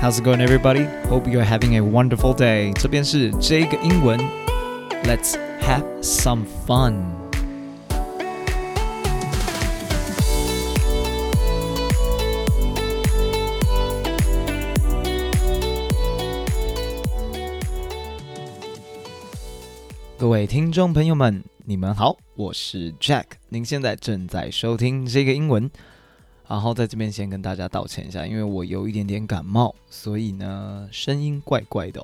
How's it going, everybody? Hope you're having a wonderful day. 这边是这个英文，Let's have some fun. 各位听众朋友们，你们好，我是 Jack。您现在正在收听这个英文。 然后在这边先跟大家道歉一下，因为我有一点点感冒，所以呢声音怪怪的，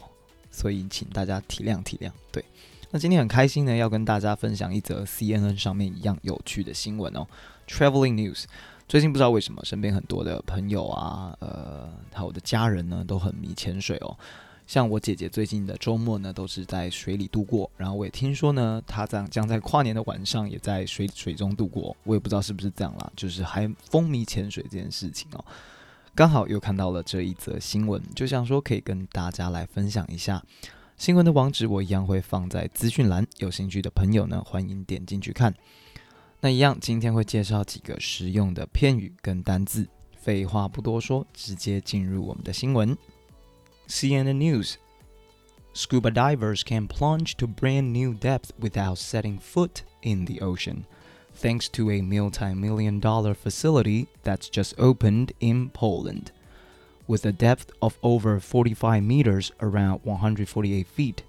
所以请大家体谅体谅。对，那今天很开心呢，要跟大家分享一则 CNN 上面一样有趣的新闻哦，Traveling News。最近不知道为什么，身边很多的朋友啊，呃，还有我的家人呢，都很迷潜水哦。像我姐姐最近的周末呢，都是在水里度过。然后我也听说呢，她将将在跨年的晚上也在水水中度过。我也不知道是不是这样啦，就是还风靡潜水这件事情哦。刚好又看到了这一则新闻，就想说可以跟大家来分享一下。新闻的网址我一样会放在资讯栏，有兴趣的朋友呢，欢迎点进去看。那一样，今天会介绍几个实用的片语跟单字。废话不多说，直接进入我们的新闻。CNN News Scuba divers can plunge to brand new depth without setting foot in the ocean, thanks to a multi million dollar facility that's just opened in Poland. With a depth of over 45 meters, around 148 feet,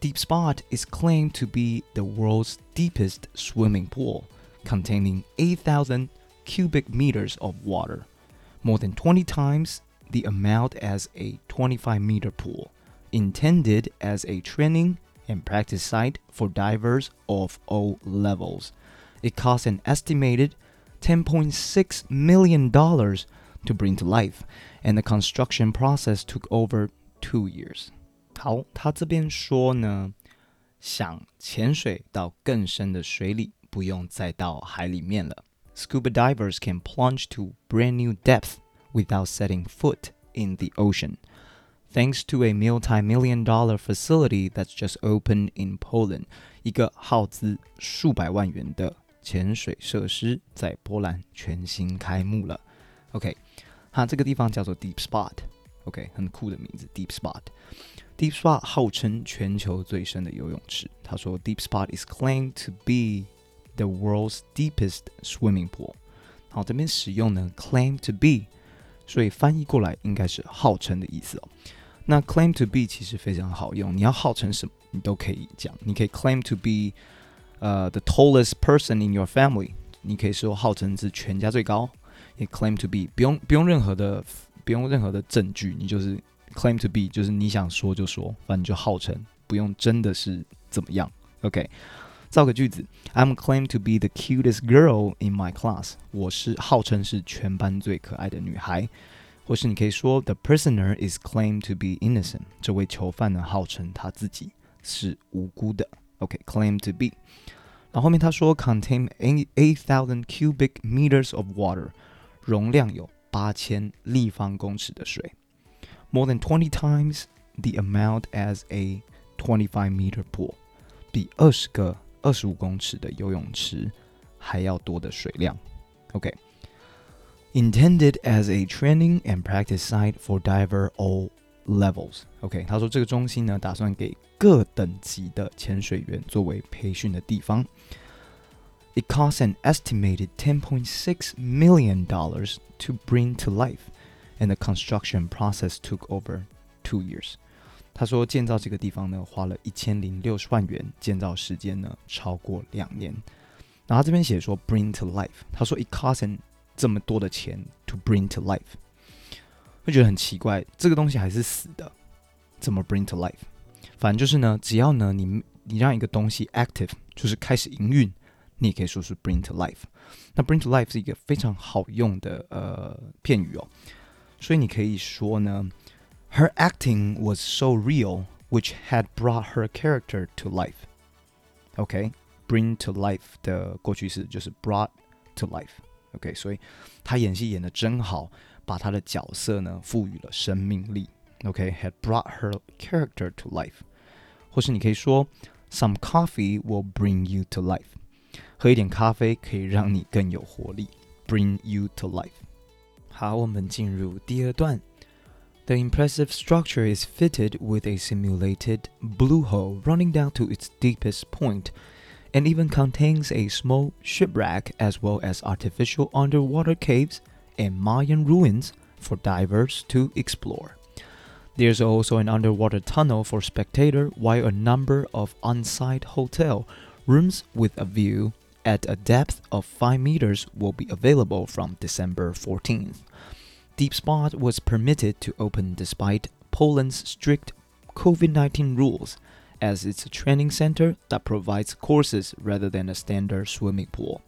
Deep Spot is claimed to be the world's deepest swimming pool, containing 8,000 cubic meters of water, more than 20 times the amount as a 25 meter pool, intended as a training and practice site for divers of all levels. It cost an estimated $10.6 million to bring to life, and the construction process took over two years. 好，他这边说呢，想潜水到更深的水里，不用再到海里面了。Scuba divers can plunge to brand new depth without setting foot in the ocean, thanks to a multi-million dollar facility that's just opened in Poland. 一个耗资数百万元的潜水设施在波兰全新开幕了。OK，它这个地方叫做 Deep Spot，OK，、okay, 很酷的名字 Deep Spot。Deep Spot 号称全球最深的游泳池。他说，Deep Spot is claimed to be the world's deepest swimming pool。好，这边使用呢，claim to be， 所以翻译过来应该是号称的意思哦。那 claim to be 其实非常好用，你要号称什么，你都可以讲。你可以 claim to be 呃 the tallest person in your family，你可以说号称是全家最高。也 claim to be 不用不用任何的不用任何的证据，你就是 claim to be 就是你想说就说，反正就号称，不用真的是怎么样。OK。造个句子，I'm claimed to be the cutest girl in my class。我是号称是全班最可爱的女孩。或是你可以说，The prisoner is claimed to be innocent。这位囚犯呢，号称他自己是无辜的。OK，claim、okay, to be。然后后面他说，contain eight eight thousand cubic meters of water，容量有八千立方公尺的水，more than twenty times the amount as a twenty-five meter pool，比二十个 二十五公尺的游泳池还要多的水量。OK。Intended as a training and practice site for diver all levels. OK，他说这个中心呢，打算给各等级的潜水员作为培训的地方。It costs an estimated 10.6 million dollars to bring to life, and the construction process took over two years. 他说，建造这个地方呢，花了一千零六十万元，建造时间呢超过两年。然后这边写说 bring to life，他说 it costs 这么多的钱 to bring to life，会觉得很奇怪，这个东西还是死的，怎么 bring to life？反正就是呢，只要呢你你让一个东西 active，就是开始营运，你也可以说是 bring to life。那 bring to life 是一个非常好用的呃片语哦，所以你可以说呢。Her acting was so real, which had brought her character to life. OK, bring to life 的过去式就是 brought to life. OK，所以她演戏演的真好，把她的角色呢赋予了生命力。OK, had brought her character to life. 或是你可以说，Some coffee will bring you to life. 喝一点咖啡可以让你更有活力，bring you to life. 好，我们进入第二段。 The impressive structure is fitted with a simulated blue hole running down to its deepest point, and even contains a small shipwreck as well as artificial underwater caves and Mayan ruins for divers to explore. There's also an underwater tunnel for spectator while a number of on-site hotel rooms with a view at a depth of 5 meters will be available from December 14th. Deep Spot was permitted to open despite Poland's strict COVID 19 rules, as it's a training center that provides courses rather than a standard swimming pool.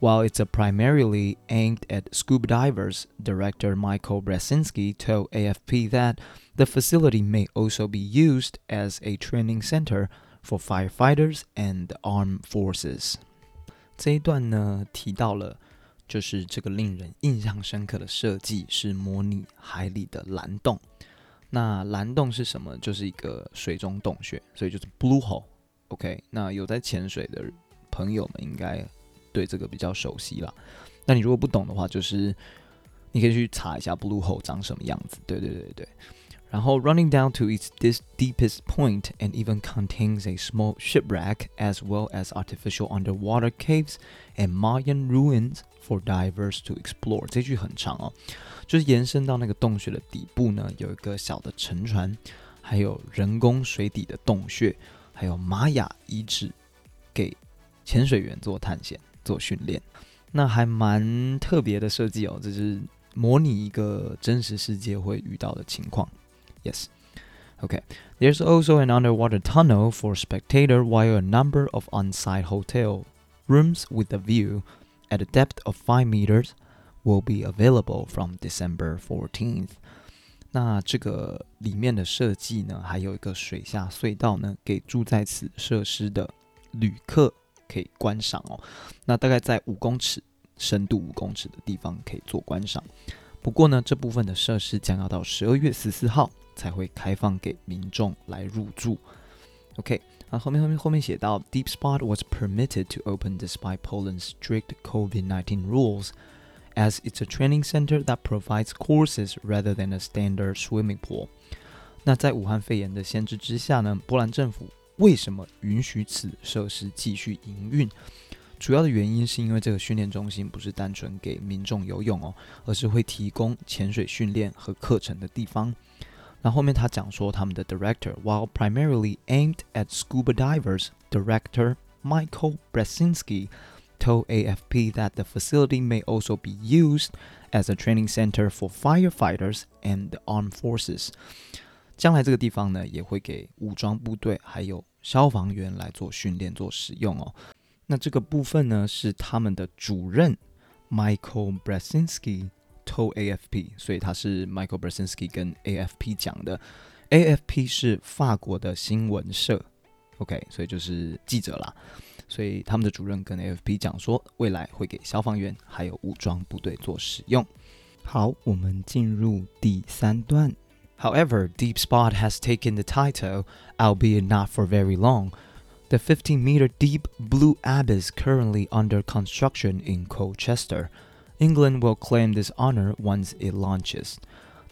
While it's primarily aimed at scuba divers, director Michael Braszczynski told AFP that the facility may also be used as a training center for firefighters and armed forces. 这一段呢提到了就是这个令人印象深刻的设计是模拟海里的蓝洞。那蓝洞是什么？就是一个水中洞穴，所以就是 blue hole。OK，那有在潜水的朋友们应该对这个比较熟悉了。那你如果不懂的话，就是你可以去查一下 blue hole 长什么样子。对对对对。然后 running down to its this deepest point and even contains a small shipwreck as well as artificial underwater caves and Mayan ruins for divers to explore。这句很长哦，就是延伸到那个洞穴的底部呢，有一个小的沉船，还有人工水底的洞穴，还有玛雅遗址，给潜水员做探险、做训练。那还蛮特别的设计哦，这是模拟一个真实世界会遇到的情况。Yes. Okay. There's also an underwater tunnel for spectator while a number of on-site hotel rooms with a view at a depth of 5 meters will be available from December 14th. 那这个里面的设计呢，还有一个水下隧道呢，给住在此设施的旅客可以观赏哦。那大概在五公尺深度五公尺的地方可以做观赏。不过呢，这部分的设施将要到十二月十四号 才会开放给民众来入住。OK，啊后面后面后面写到，Deep Spot was permitted to open despite Poland's strict COVID-19 rules, as it's a training center that provides courses rather than a standard swimming pool。那在武汉肺炎的限制之下呢，波兰政府为什么允许此设施继续营运？主要的原因是因为这个训练中心不是单纯给民众游泳哦，而是会提供潜水训练和课程的地方。那后面他讲说，他们的 director while primarily aimed at scuba divers, director Michael Brasinski told AFP that the facility may also be used as a training center for firefighters and the armed forces。将来这个地方呢，也会给武装部队还有消防员来做训练、做使用哦。那这个部分呢，是他们的主任 Michael Brasinski。 told AFP，所以他是 Michael Brzezinski 跟 AFP 讲的。AFP 是法国的新闻社，OK，所以就是记者啦。所以他们的主任跟 AFP 讲说，未来会给消防员还有武装部队做使用。好，我们进入第三段。However, Deep Spot has taken the title, albeit not for very long. The 15 meter deep Blue Abyss currently under construction in Colchester. England will claim this honor once it launches.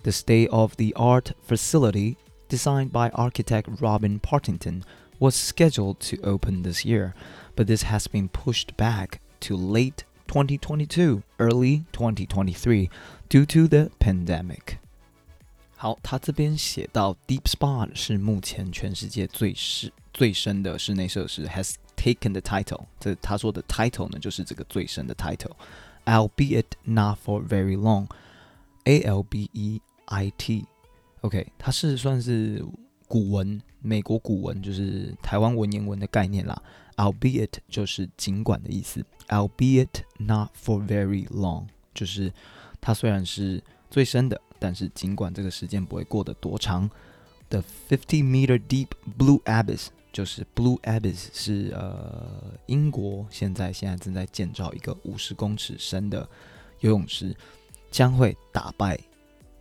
The state of the art facility, designed by architect Robin Partington, was scheduled to open this year, but this has been pushed back to late 2022, early 2023 due to the pandemic. 好，他这边写到，Deep Spot 是目前全世界最是最深的室内设施，has taken the title。这他说的 title 呢，就是这个最深的 title。albeit not for very long. A L B E I T，OK，它是算是古文，美国古文就是台湾文言文的概念啦。albeit 就是尽管的意思，albeit not for very long，就是它虽然是最深的，但是尽管这个时间不会过得多长。The fifty meter deep blue abyss 就是 Blue Abyss 是呃英国现在现在正在建造一个五十公尺深的游泳池，将会打败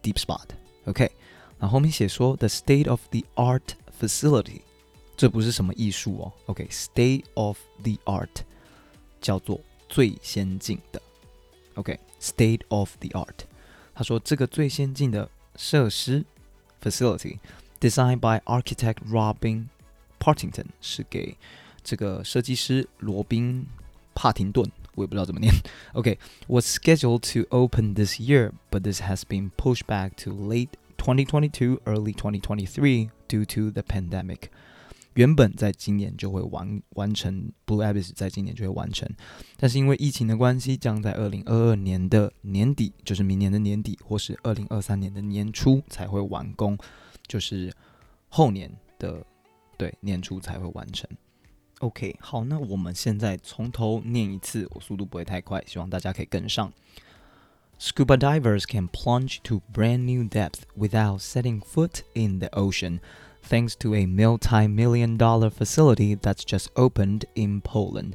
Deep Spot。OK，那后面写说 The state of the art facility，这不是什么艺术哦。OK，state of the art 叫做最先进的。OK，state of the art，他说这个最先进的设施 facility designed by architect Robin Partington 是给这个设计师罗宾帕廷顿，我也不知道怎么念。OK, was scheduled to open this year, but this has been pushed back to late 2022, early 2023 due to the pandemic. 原本在今年就会完完成，Blue Abyss 在今年就会完成，但是因为疫情的关系，将在二零二二年的年底，就是明年的年底，或是二零二三年的年初才会完工，就是后年的 对年初才会完成。OK，好，那我们现在从头念一次，我速度不会太快，希望大家可以跟上。Scuba divers can plunge to brand new depth without setting foot in the ocean. thanks to a multi million dollar facility that's just opened in Poland.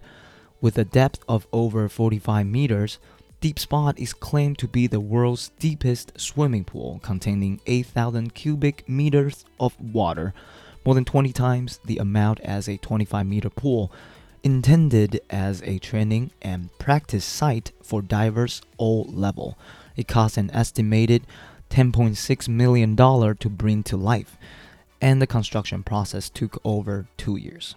With a depth of over 45 meters, Deep Spot is claimed to be the world's deepest swimming pool, containing 8,000 cubic meters of water, more than 20 times the amount as a 25 meter pool, intended as a training and practice site for divers all level. It cost an estimated $10.6 million to bring to life and the construction process took over two years.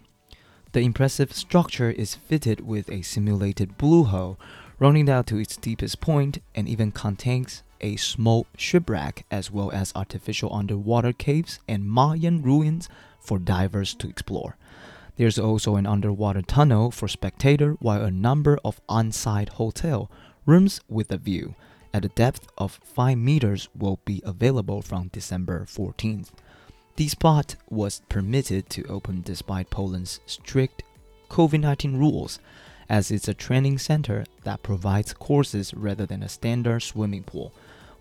The impressive structure is fitted with a simulated blue hole running down to its deepest point and even contains a small shipwreck as well as artificial underwater caves and Mayan ruins for divers to explore. There's also an underwater tunnel for spectator while a number of on-site hotel rooms with a view at a depth of 5 meters will be available from December 14th. The spot was permitted to open despite Poland's strict COVID 19 rules, as it's a training center that provides courses rather than a standard swimming pool.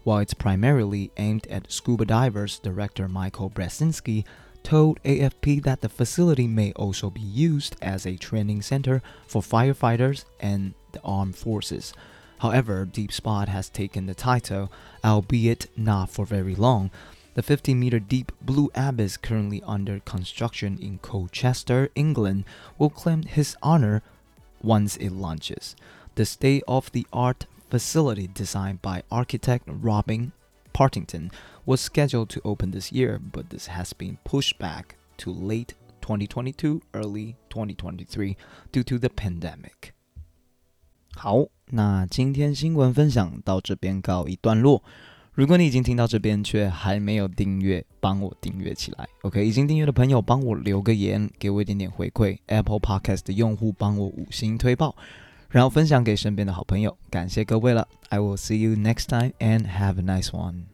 While it's primarily aimed at scuba divers, director Michael Braszczynski told AFP that the facility may also be used as a training center for firefighters and the armed forces. However, Deep Spot has taken the title, albeit not for very long, the 50 meter deep Blue Abyss, currently under construction in Colchester, England, will claim his honor once it launches. The state of the art facility, designed by architect Robin Partington, was scheduled to open this year, but this has been pushed back to late 2022, early 2023 due to the pandemic. 好，那今天新闻分享到这边告一段落。 如果你已经听到这边却还没有订阅，帮我订阅起来。OK，已经订阅的朋友帮我留个言，给我一点点回馈。Apple Podcast 的用户帮我五星推爆，然后分享给身边的好朋友。感谢各位了，I will see you next time and have a nice one.